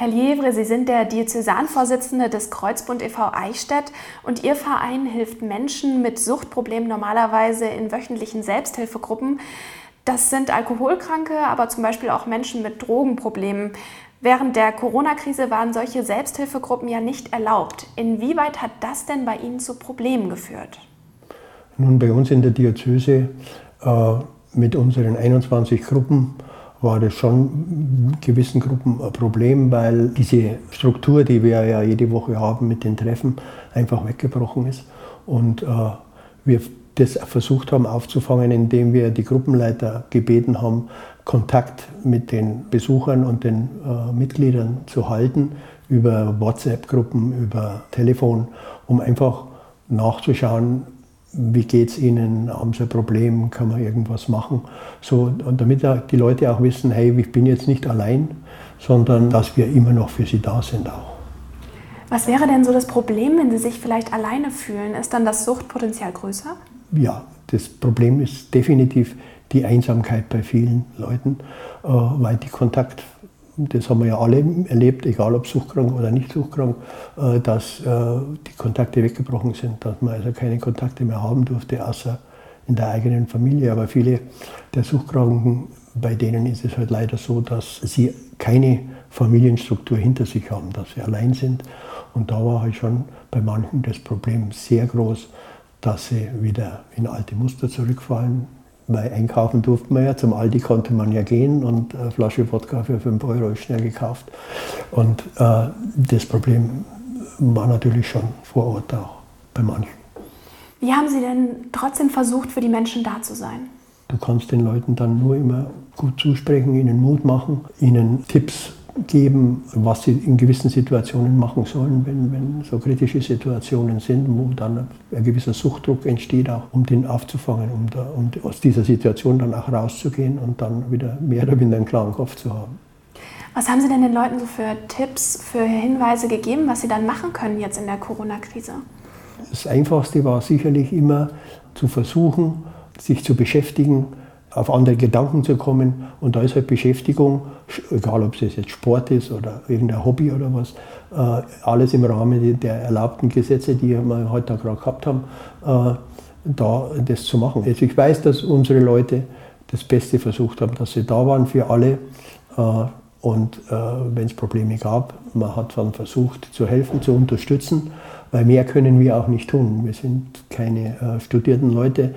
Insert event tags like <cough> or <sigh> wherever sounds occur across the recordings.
Herr Lievre, Sie sind der Diözesanvorsitzende des Kreuzbund e.V. Eichstätt und Ihr Verein hilft Menschen mit Suchtproblemen normalerweise in wöchentlichen Selbsthilfegruppen. Das sind Alkoholkranke, aber zum Beispiel auch Menschen mit Drogenproblemen. Während der Corona-Krise waren solche Selbsthilfegruppen ja nicht erlaubt. Inwieweit hat das denn bei Ihnen zu Problemen geführt? Nun, bei uns in der Diözese äh, mit unseren 21 Gruppen war das schon in gewissen Gruppen ein Problem, weil diese Struktur, die wir ja jede Woche haben mit den Treffen, einfach weggebrochen ist. Und äh, wir das versucht haben aufzufangen, indem wir die Gruppenleiter gebeten haben, Kontakt mit den Besuchern und den äh, Mitgliedern zu halten über WhatsApp-Gruppen, über Telefon, um einfach nachzuschauen, wie geht es Ihnen, haben Sie ein Problem, kann man irgendwas machen. So, und damit die Leute auch wissen, hey, ich bin jetzt nicht allein, sondern dass wir immer noch für sie da sind auch. Was wäre denn so das Problem, wenn Sie sich vielleicht alleine fühlen? Ist dann das Suchtpotenzial größer? Ja, das Problem ist definitiv die Einsamkeit bei vielen Leuten, äh, weil die Kontakt das haben wir ja alle erlebt, egal ob suchtkrank oder nicht suchtkrank, äh, dass äh, die Kontakte weggebrochen sind, dass man also keine Kontakte mehr haben durfte, außer in der eigenen Familie. Aber viele der Suchtkranken, bei denen ist es halt leider so, dass sie keine Familienstruktur hinter sich haben, dass sie allein sind. Und da war halt schon bei manchen das Problem sehr groß, dass sie wieder in alte Muster zurückfallen, weil einkaufen durfte man ja, zum Aldi konnte man ja gehen und eine Flasche Wodka für 5 Euro ist schnell gekauft. Und äh, das Problem war natürlich schon vor Ort auch bei manchen. Wie haben Sie denn trotzdem versucht, für die Menschen da zu sein? Du kannst den Leuten dann nur immer gut zusprechen, ihnen Mut machen, ihnen Tipps geben, was sie in gewissen Situationen machen sollen, wenn, wenn so kritische Situationen sind, wo dann ein gewisser Suchtdruck entsteht, auch um den aufzufangen, um, da, um aus dieser Situation dann auch rauszugehen und dann wieder mehr oder weniger einen klaren Kopf zu haben. Was haben Sie denn den Leuten so für Tipps, für Hinweise gegeben, was sie dann machen können jetzt in der Corona-Krise? Das Einfachste war sicherlich immer zu versuchen, sich zu beschäftigen, auf andere Gedanken zu kommen. Und da ist halt Beschäftigung, egal ob es jetzt Sport ist oder irgendein Hobby oder was, äh, alles im Rahmen der erlaubten Gesetze, die wir heute gerade gehabt haben, äh, da das zu machen. Also ich weiß, dass unsere Leute das Beste versucht haben, dass sie da waren für alle. Äh, und wenn es Probleme gab, man hat dann versucht zu helfen, zu unterstützen, weil mehr können wir auch nicht tun. Wir sind keine studierten Leute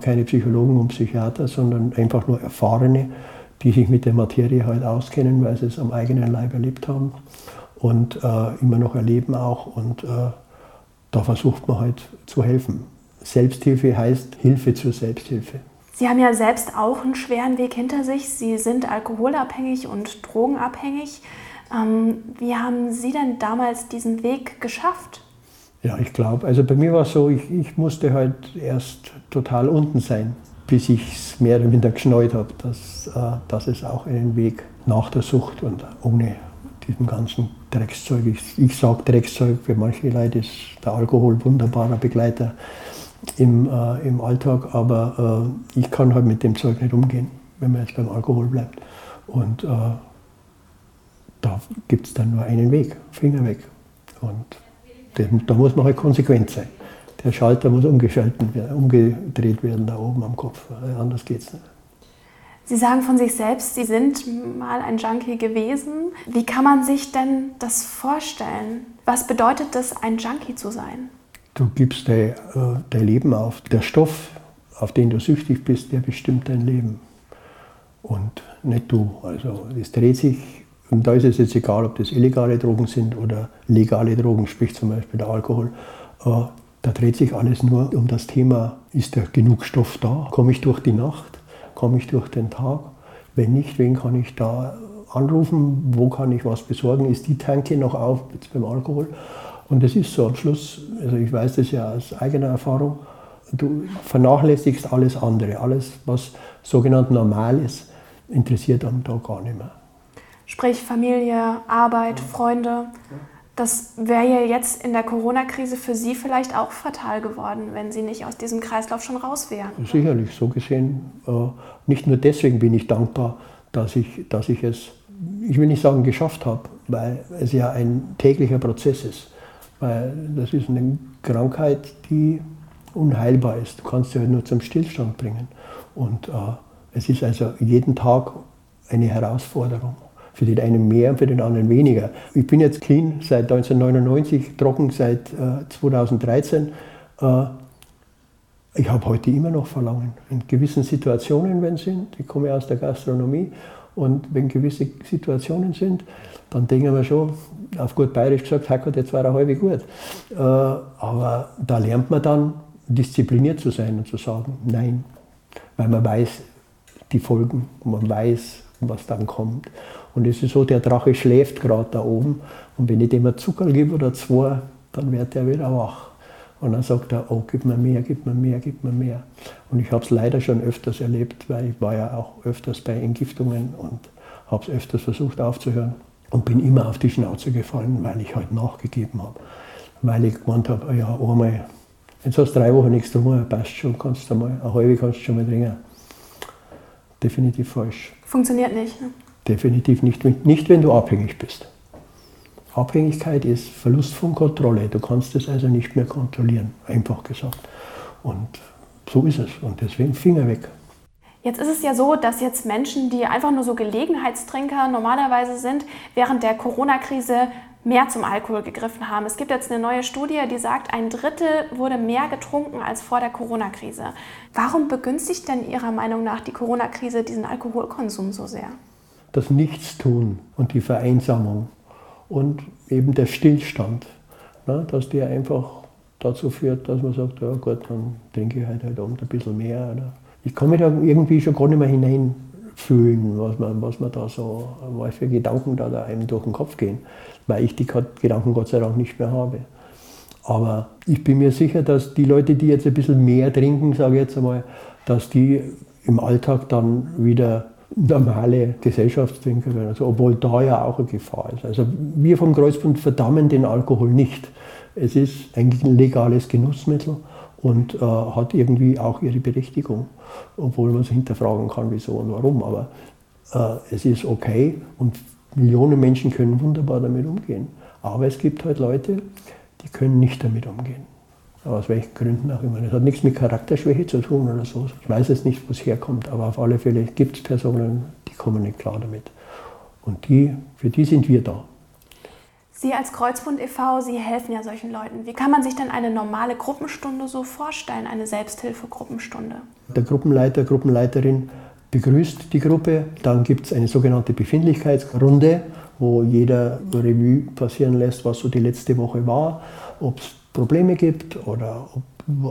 keine Psychologen und Psychiater, sondern einfach nur Erfahrene, die sich mit der Materie halt auskennen, weil sie es am eigenen Leib erlebt haben und äh, immer noch erleben auch. Und äh, da versucht man halt zu helfen. Selbsthilfe heißt Hilfe zur Selbsthilfe. Sie haben ja selbst auch einen schweren Weg hinter sich. Sie sind alkoholabhängig und drogenabhängig. Ähm, wie haben Sie denn damals diesen Weg geschafft? Ja, ich glaube, also bei mir war es so, ich, ich musste halt erst total unten sein, bis ich es mehr oder weniger geschneut habe, dass, äh, dass es auch einen Weg nach der Sucht und ohne diesem ganzen Dreckszeug, ich, ich sage Dreckszeug, für manche Leute ist der Alkohol wunderbarer Begleiter im, äh, im Alltag, aber äh, ich kann halt mit dem Zeug nicht umgehen, wenn man jetzt beim Alkohol bleibt. Und äh, da gibt es dann nur einen Weg, Finger weg. Und da muss man halt konsequent sein. Der Schalter muss umgeschaltet werden, umgedreht werden da oben am Kopf. Anders geht es nicht. Sie sagen von sich selbst, Sie sind mal ein Junkie gewesen. Wie kann man sich denn das vorstellen? Was bedeutet es, ein Junkie zu sein? Du gibst dein, äh, dein Leben auf. Der Stoff, auf den du süchtig bist, der bestimmt dein Leben. Und nicht du. Also es dreht sich und da ist es jetzt egal, ob das illegale Drogen sind oder legale Drogen, sprich zum Beispiel der Alkohol. Äh, da dreht sich alles nur um das Thema, ist da genug Stoff da? Komme ich durch die Nacht? Komme ich durch den Tag? Wenn nicht, wen kann ich da anrufen? Wo kann ich was besorgen? Ist die Tanke noch auf jetzt beim Alkohol? Und das ist so am Schluss, also ich weiß das ja aus eigener Erfahrung, du vernachlässigst alles andere. Alles, was sogenannt normal ist, interessiert einem da gar nicht mehr. Sprich Familie, Arbeit, Freunde. Das wäre ja jetzt in der Corona-Krise für Sie vielleicht auch fatal geworden, wenn Sie nicht aus diesem Kreislauf schon raus wären. Sicherlich, so gesehen. Äh, nicht nur deswegen bin ich dankbar, dass ich, dass ich es, ich will nicht sagen geschafft habe, weil es ja ein täglicher Prozess ist. Weil das ist eine Krankheit, die unheilbar ist. Du kannst sie halt nur zum Stillstand bringen. Und äh, es ist also jeden Tag eine Herausforderung. Für den einen mehr und für den anderen weniger. Ich bin jetzt clean seit 1999, trocken seit äh, 2013. Äh, ich habe heute immer noch Verlangen. In gewissen Situationen, wenn sie sind, ich komme aus der Gastronomie, und wenn gewisse Situationen sind, dann denken wir schon, auf gut bayerisch gesagt, Hackert, jetzt war er halb gut. Äh, aber da lernt man dann, diszipliniert zu sein und zu sagen, nein, weil man weiß die Folgen, man weiß, was dann kommt. Und es ist so, der Drache schläft gerade da oben und wenn ich dem ein Zucker gebe oder zwei, dann wird er wieder wach. Und dann sagt er, oh, gib mir mehr, gib mir mehr, gib mir mehr. Und ich habe es leider schon öfters erlebt, weil ich war ja auch öfters bei Entgiftungen und habe es öfters versucht aufzuhören und bin immer auf die Schnauze gefallen, weil ich halt nachgegeben habe. Weil ich gemeint habe, ja, einmal, jetzt hast du drei Wochen nichts drum, passt schon, kannst du mal, eine halbe kannst du schon mal trinken. Definitiv falsch. Funktioniert nicht. Ne? Definitiv nicht, nicht, wenn du abhängig bist. Abhängigkeit ist Verlust von Kontrolle. Du kannst es also nicht mehr kontrollieren, einfach gesagt. Und so ist es. Und deswegen Finger weg. Jetzt ist es ja so, dass jetzt Menschen, die einfach nur so Gelegenheitstrinker normalerweise sind, während der Corona-Krise mehr zum Alkohol gegriffen haben. Es gibt jetzt eine neue Studie, die sagt, ein Drittel wurde mehr getrunken als vor der Corona-Krise. Warum begünstigt denn Ihrer Meinung nach die Corona-Krise diesen Alkoholkonsum so sehr? Das Nichtstun und die Vereinsamung und eben der Stillstand, ne, dass der einfach dazu führt, dass man sagt, ja gut, dann trinke ich halt heute Abend ein bisschen mehr. Oder ich kann mich da irgendwie schon gar nicht mehr hineinfühlen, was man, was man da so, was für Gedanken da, da einem durch den Kopf gehen, weil ich die Gedanken Gott sei Dank nicht mehr habe. Aber ich bin mir sicher, dass die Leute, die jetzt ein bisschen mehr trinken, sage ich jetzt einmal, dass die im Alltag dann wieder normale Gesellschaftstrinker werden, also obwohl da ja auch eine Gefahr ist. Also wir vom Kreuzbund verdammen den Alkohol nicht. Es ist eigentlich ein legales Genussmittel und äh, hat irgendwie auch ihre Berechtigung, obwohl man sich hinterfragen kann, wieso und warum. Aber äh, es ist okay und Millionen Menschen können wunderbar damit umgehen. Aber es gibt halt Leute, die können nicht damit umgehen. Aus welchen Gründen auch immer. Das hat nichts mit Charakterschwäche zu tun oder so. Ich weiß jetzt nicht, wo es herkommt, aber auf alle Fälle gibt es Personen, die kommen nicht klar damit. Und die, für die sind wir da. Sie als Kreuzbund e.V., Sie helfen ja solchen Leuten. Wie kann man sich denn eine normale Gruppenstunde so vorstellen, eine Selbsthilfegruppenstunde? Der Gruppenleiter, Gruppenleiterin begrüßt die Gruppe. Dann gibt es eine sogenannte Befindlichkeitsrunde, wo jeder Revue passieren lässt, was so die letzte Woche war, ob es Probleme gibt oder ob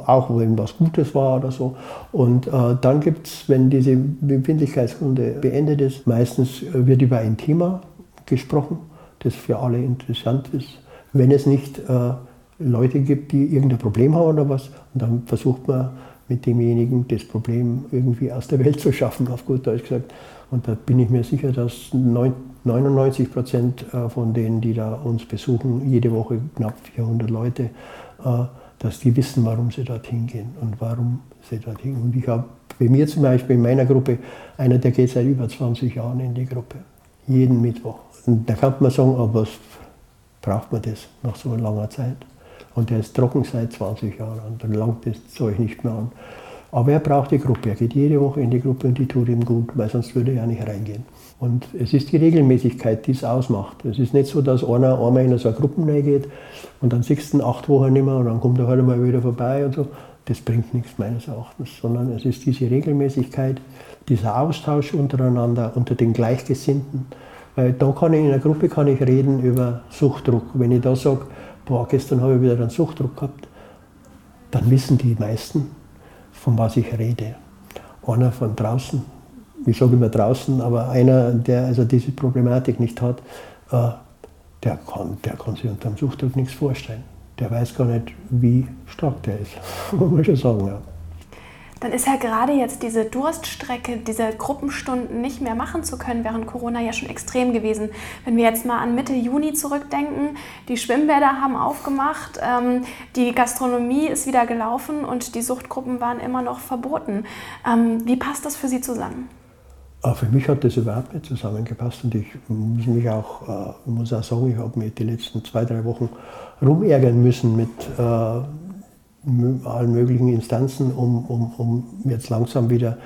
auch wenn was Gutes war oder so. Und äh, dann gibt es, wenn diese Befindlichkeitsrunde beendet ist, meistens wird über ein Thema gesprochen das für alle interessant ist. Wenn es nicht äh, Leute gibt, die irgendein Problem haben oder was, und dann versucht man mit demjenigen das Problem irgendwie aus der Welt zu schaffen, auf gut Deutsch gesagt. Und da bin ich mir sicher, dass 99 Prozent äh, von denen, die da uns besuchen, jede Woche knapp 400 Leute, äh, dass die wissen, warum sie dorthin gehen und warum sie dorthin gehen. Und ich habe bei mir zum Beispiel in meiner Gruppe einer, der geht seit über 20 Jahren in die Gruppe, jeden Mittwoch. Und da kann man sagen, aber braucht man das nach so langer Zeit? Und der ist trocken seit 20 Jahren und dann langt das Zeug nicht mehr an. Aber er braucht die Gruppe. Er geht jede Woche in die Gruppe und die tut ihm gut, weil sonst würde er ja nicht reingehen. Und es ist die Regelmäßigkeit, die es ausmacht. Es ist nicht so, dass einer einmal in so eine Gruppe reingeht und dann siehst du acht Wochen nicht mehr und dann kommt er halt mal wieder vorbei und so. Das bringt nichts meines Erachtens, sondern es ist diese Regelmäßigkeit, dieser Austausch untereinander, unter den Gleichgesinnten. Weil da kann ich in einer Gruppe kann ich reden über Suchtdruck. Wenn ich da sage, boah, gestern habe ich wieder einen Suchtdruck gehabt, dann wissen die meisten, von was ich rede. Einer von draußen, ich sage immer draußen, aber einer, der also diese Problematik nicht hat, äh, der, kann, der kann sich unter dem Suchtdruck nichts vorstellen. Der weiß gar nicht, wie stark der ist, <laughs> muss man schon sagen. Ja dann ist ja gerade jetzt diese Durststrecke, diese Gruppenstunden nicht mehr machen zu können während Corona ja schon extrem gewesen. Wenn wir jetzt mal an Mitte Juni zurückdenken, die Schwimmbäder haben aufgemacht, ähm, die Gastronomie ist wieder gelaufen und die Suchtgruppen waren immer noch verboten. Ähm, wie passt das für Sie zusammen? Aber für mich hat das überhaupt nicht zusammengepasst und ich muss mich auch, äh, muss auch sagen, ich habe mich die letzten zwei, drei Wochen rumärgern müssen mit äh, allen möglichen Instanzen, um, um, um jetzt langsam wieder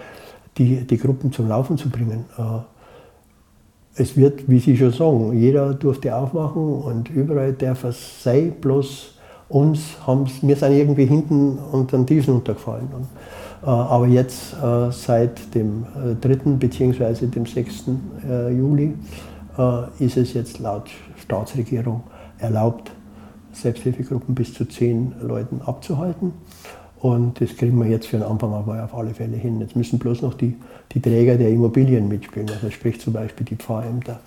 die, die Gruppen zum Laufen zu bringen. Äh, es wird, wie Sie schon sagen, jeder durfte aufmachen und überall darf es sein, bloß uns haben wir sind irgendwie hinten unter den Tiefen untergefallen. Äh, aber jetzt äh, seit dem 3. Äh, bzw. dem 6. Juli ist es jetzt laut Staatsregierung erlaubt, Selbsthilfegruppen bis zu zehn Leuten abzuhalten. Und das kriegen wir jetzt für den Anfang aber auf alle Fälle hin. Jetzt müssen bloß noch die, die Träger der Immobilien mitspielen, also sprich zum Beispiel die Pfarrämter,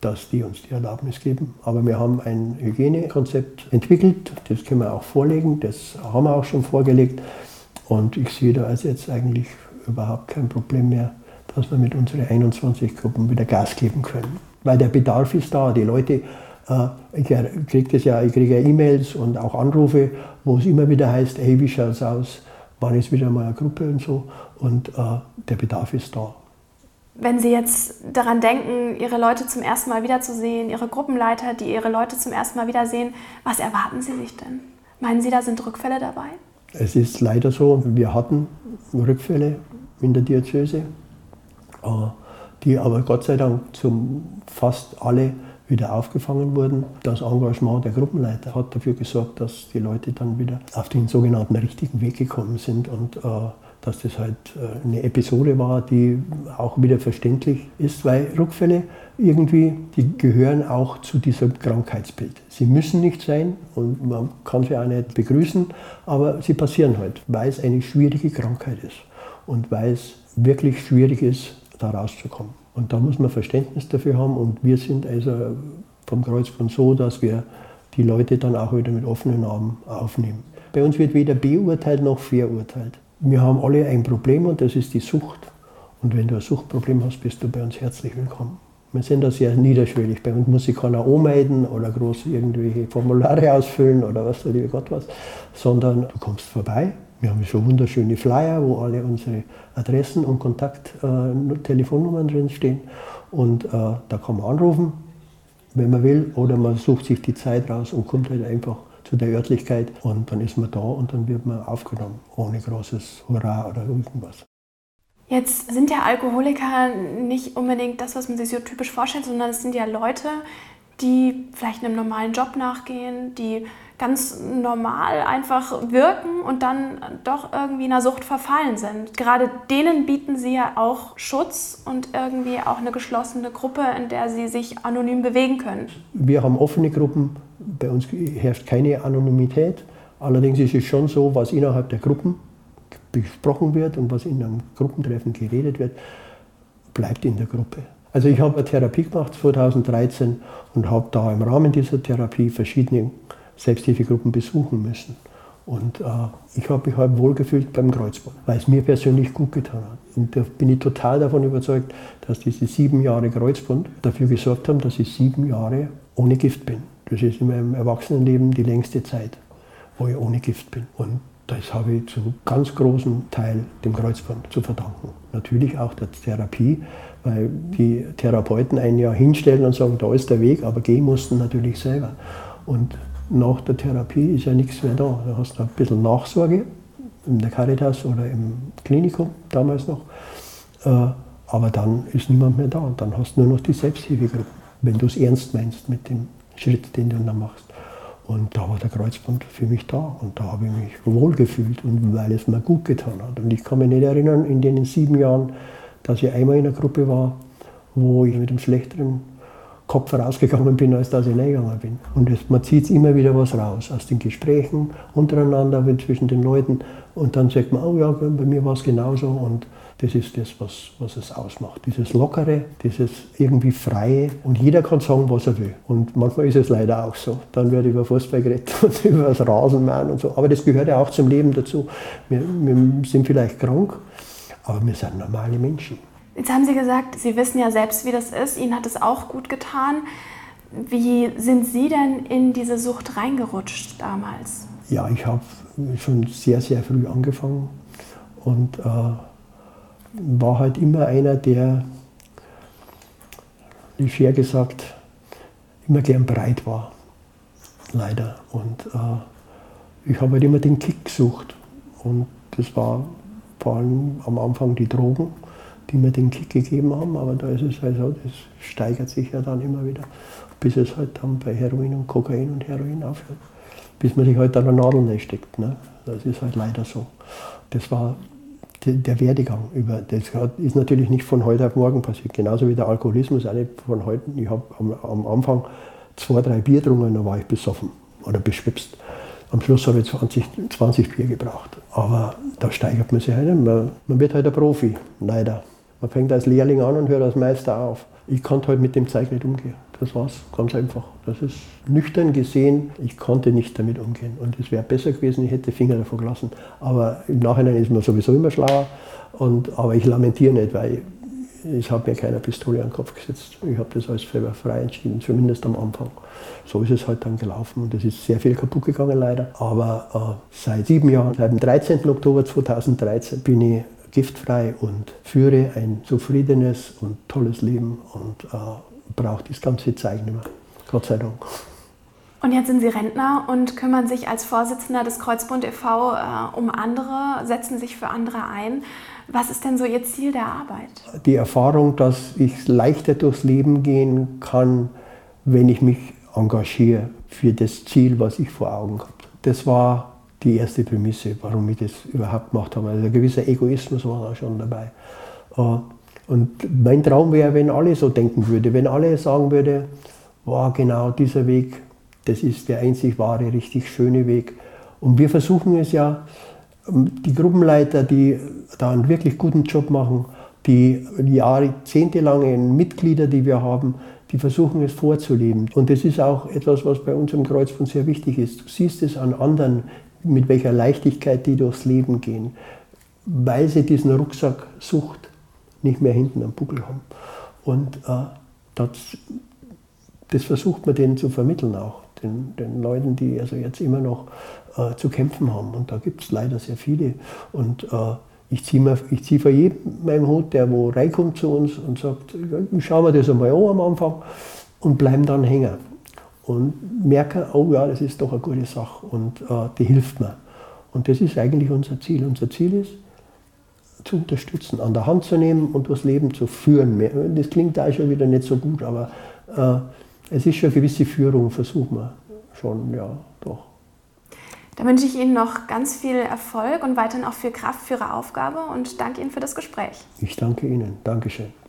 dass die uns die Erlaubnis geben. Aber wir haben ein Hygienekonzept entwickelt, das können wir auch vorlegen, das haben wir auch schon vorgelegt. Und ich sehe da also jetzt eigentlich überhaupt kein Problem mehr, dass wir mit unseren 21 Gruppen wieder Gas geben können. Weil der Bedarf ist da. Die Leute, äh, ich kriege das ja, ich kriege ja E-Mails und auch Anrufe, wo es immer wieder heißt, hey, wie schaut es aus? Wann ist wieder mal eine Gruppe und so? Und äh, der Bedarf ist da. Wenn Sie jetzt daran denken, Ihre Leute zum ersten Mal wiederzusehen, Ihre Gruppenleiter, die Ihre Leute zum ersten Mal wiedersehen, was erwarten Sie sich denn? Meinen Sie, da sind Rückfälle dabei? Es ist leider so, wir hatten Rückfälle in der Diözese, äh, die aber Gott sei Dank zum fast alle wieder aufgefangen wurden. Das Engagement der Gruppenleiter hat dafür gesorgt, dass die Leute dann wieder auf den sogenannten richtigen Weg gekommen sind und äh, dass das halt äh, eine Episode war, die auch wieder verständlich ist, weil Rückfälle irgendwie, die gehören auch zu diesem Krankheitsbild. Sie müssen nicht sein und man kann sie auch nicht begrüßen, aber sie passieren halt, weil es eine schwierige Krankheit ist und weil es wirklich schwierig ist, da rauszukommen. Und da muss man Verständnis dafür haben und wir sind also vom Kreuzbund so, dass wir die Leute dann auch wieder mit offenen Armen aufnehmen. Bei uns wird weder beurteilt noch verurteilt. Wir haben alle ein Problem und das ist die Sucht. Und wenn du ein Suchtproblem hast, bist du bei uns herzlich willkommen. Wir sind da sehr niederschwellig. Bei uns muss ich keiner anmelden oder groß irgendwelche Formulare ausfüllen oder was weiß ich Gott was, sondern du kommst vorbei. Wir haben schon wunderschöne Flyer, wo alle unsere Adressen und Kontakt-Telefonnummern äh, drin stehen. Und äh, da kann man anrufen, wenn man will, oder man sucht sich die Zeit raus und kommt halt einfach zu der Örtlichkeit und dann ist man da und dann wird man aufgenommen, ohne großes Hurra oder irgendwas. Jetzt sind ja Alkoholiker nicht unbedingt das, was man sich so typisch vorstellt, sondern es sind ja Leute, die vielleicht einem normalen Job nachgehen, die ganz normal einfach wirken und dann doch irgendwie in einer Sucht verfallen sind. Gerade denen bieten sie ja auch Schutz und irgendwie auch eine geschlossene Gruppe, in der sie sich anonym bewegen können. Wir haben offene Gruppen, bei uns herrscht keine Anonymität. Allerdings ist es schon so, was innerhalb der Gruppen besprochen wird und was in einem Gruppentreffen geredet wird, bleibt in der Gruppe. Also ich habe eine Therapie gemacht 2013 und habe da im Rahmen dieser Therapie verschiedene Selbsthilfegruppen besuchen müssen. Und äh, ich habe mich halt wohlgefühlt beim Kreuzband, weil es mir persönlich gut getan hat. Und da bin ich total davon überzeugt, dass diese sieben Jahre Kreuzband dafür gesorgt haben, dass ich sieben Jahre ohne Gift bin. Das ist in meinem Erwachsenenleben die längste Zeit, wo ich ohne Gift bin. Und das habe ich zu ganz großen Teil dem Kreuzband zu verdanken. Natürlich auch der Therapie, weil die Therapeuten ein Jahr hinstellen und sagen, da ist der Weg, aber gehen mussten natürlich selber. Und nach der Therapie ist ja nichts mehr da. Da hast du ein bisschen Nachsorge in der Caritas oder im Klinikum damals noch. Äh, aber dann ist niemand mehr da und dann hast du nur noch die Selbsthilfegruppe, wenn du es ernst meinst mit dem Schritt, den du dann machst. Und da war der Kreuzband für mich da und da habe ich mich wohl gefühlt und weil es mir gut getan hat. Und ich kann mich nicht erinnern, in den sieben Jahren, dass ich einmal in einer Gruppe war, wo ich mit einem schlechteren Kopf rausgegangen bin, als dass ich reingegangen bin. Und es, man zieht immer wieder was raus aus den Gesprächen untereinander, zwischen den Leuten. Und dann sagt man, oh ja, bei mir war es genauso. Und das ist das, was, was es ausmacht. Dieses Lockere, dieses irgendwie Freie. Und jeder kann sagen, was er will. Und manchmal ist es leider auch so. Dann wird über Fußball geredet <laughs> und über das Rasenmähen und so. Aber das gehört ja auch zum Leben dazu. Wir, wir sind vielleicht krank, aber wir sind normale Menschen. Jetzt haben Sie gesagt, Sie wissen ja selbst, wie das ist. Ihnen hat es auch gut getan. Wie sind Sie denn in diese Sucht reingerutscht damals? Ja, ich habe schon sehr, sehr früh angefangen und äh, war halt immer einer, der, leger gesagt, immer gern breit war. Leider. Und äh, ich habe halt immer den Kick gesucht. Und das war vor allem am Anfang die Drogen, die mir den Kick gegeben haben. Aber da ist es halt so, das steigert sich ja dann immer wieder, bis es halt dann bei Heroin und Kokain und Heroin aufhört. Bis man sich halt an der Nadel nicht steckt. Ne? Das ist halt leider so. Das war der Werdegang. Über, das ist natürlich nicht von heute auf morgen passiert. Genauso wie der Alkoholismus auch nicht von heute. Ich habe am, am, Anfang zwei, drei Bier getrunken, dann war ich besoffen oder beschwipst. Am Schluss habe ich 20, 20 Bier gebraucht. Aber da steigert man sich ein. Man, man wird halt ein Profi, leider. Man fängt als Lehrling an und hört als Meister auf. Ich konnte halt mit dem Zeug nicht umgehen. Das war's, ganz einfach. Das ist nüchtern gesehen, ich konnte nicht damit umgehen. Und es wäre besser gewesen, ich hätte Finger davon gelassen. Aber im Nachhinein ist man sowieso immer schlauer. Und, aber ich lamentiere nicht, weil ich habe mir keine Pistole an den Kopf gesetzt. Ich habe das alles selber frei entschieden, zumindest am Anfang. So ist es halt dann gelaufen und es ist sehr viel kaputt gegangen leider. Aber äh, seit sieben Jahren, seit dem 13. Oktober 2013 bin ich giftfrei und führe ein zufriedenes und tolles Leben und äh, brauche das ganze Zeug nicht mehr. Gott sei Dank. Und jetzt sind Sie Rentner und kümmern sich als Vorsitzender des Kreuzbund e.V. Äh, um andere, setzen sich für andere ein. Was ist denn so Ihr Ziel der Arbeit? Die Erfahrung, dass ich leichter durchs Leben gehen kann, wenn ich mich engagiere für das Ziel, was ich vor Augen habe. Das war die erste Prämisse, warum ich das überhaupt gemacht habe. Also ein gewisser Egoismus war da schon dabei. Äh, und mein Traum wäre, wenn alle so denken würden, wenn alle sagen würden, wow, genau dieser Weg, das ist der einzig wahre, richtig schöne Weg. Und wir versuchen es ja, die Gruppenleiter, die da einen wirklich guten Job machen, die jahrzehntelangen Mitglieder, die wir haben, die versuchen es vorzuleben. Und das ist auch etwas, was bei uns im Kreuzbund sehr wichtig ist. Du siehst es an anderen, mit welcher Leichtigkeit die durchs Leben gehen, weil sie diesen Rucksack Sucht nicht mehr hinten am Buckel haben. Und äh, das, das versucht man denen zu vermitteln auch, den, den Leuten, die also jetzt immer noch äh, zu kämpfen haben. Und da gibt es leider sehr viele. Und äh, ich ziehe zieh vor jedem meinen Hut, der wo reinkommt zu uns und sagt, schauen wir das einmal an am Anfang und bleiben dann hängen. Und merken, oh ja, das ist doch eine gute Sache und äh, die hilft mir. Und das ist eigentlich unser Ziel. Unser Ziel ist, zu unterstützen, an der Hand zu nehmen und durchs Leben zu führen. Das klingt da schon wieder nicht so gut, aber äh, es ist schon eine gewisse Führung, versuchen wir schon, ja, doch. Da wünsche ich Ihnen noch ganz viel Erfolg und weiterhin auch viel Kraft für Ihre Aufgabe und danke Ihnen für das Gespräch. Ich danke Ihnen. Dankeschön.